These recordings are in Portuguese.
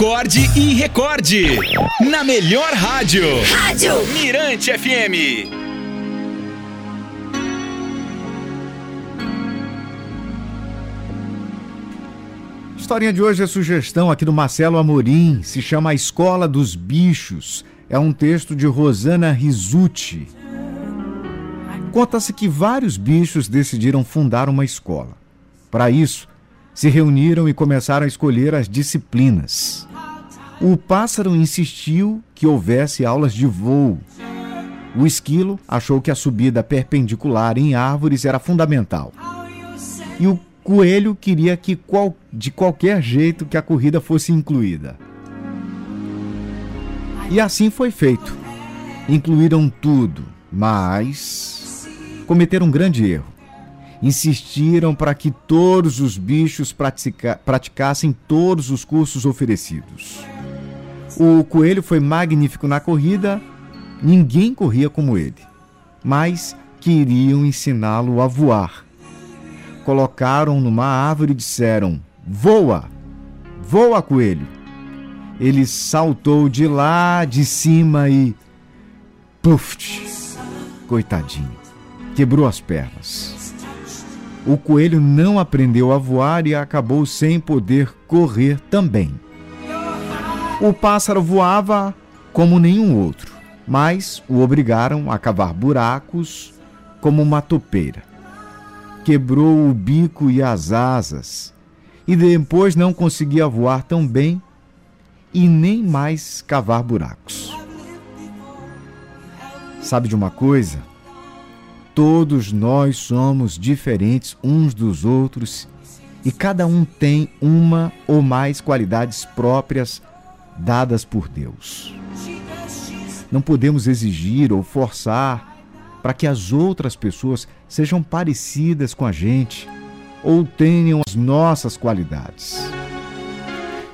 Acorde e recorde. Na melhor rádio. Rádio Mirante FM. A historinha de hoje é sugestão aqui do Marcelo Amorim, se chama A Escola dos Bichos. É um texto de Rosana Risucci. Conta-se que vários bichos decidiram fundar uma escola. Para isso, se reuniram e começaram a escolher as disciplinas. O pássaro insistiu que houvesse aulas de voo. O esquilo achou que a subida perpendicular em árvores era fundamental. E o coelho queria que qual, de qualquer jeito que a corrida fosse incluída. E assim foi feito. Incluíram tudo, mas cometeram um grande erro insistiram para que todos os bichos pratica praticassem todos os cursos oferecidos. O coelho foi magnífico na corrida, ninguém corria como ele, mas queriam ensiná-lo a voar. Colocaram numa árvore e disseram: Voa! Voa, coelho! Ele saltou de lá de cima e. Puf! Coitadinho, quebrou as pernas. O coelho não aprendeu a voar e acabou sem poder correr também. O pássaro voava como nenhum outro, mas o obrigaram a cavar buracos como uma topeira. Quebrou o bico e as asas, e depois não conseguia voar tão bem e nem mais cavar buracos. Sabe de uma coisa? Todos nós somos diferentes uns dos outros e cada um tem uma ou mais qualidades próprias dadas por Deus. Não podemos exigir ou forçar para que as outras pessoas sejam parecidas com a gente ou tenham as nossas qualidades.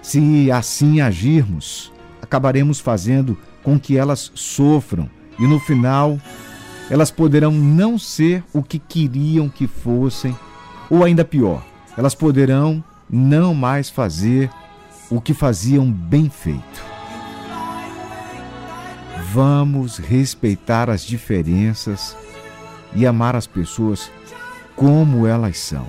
Se assim agirmos, acabaremos fazendo com que elas sofram e no final elas poderão não ser o que queriam que fossem, ou ainda pior, elas poderão não mais fazer o que faziam bem feito. Vamos respeitar as diferenças e amar as pessoas como elas são.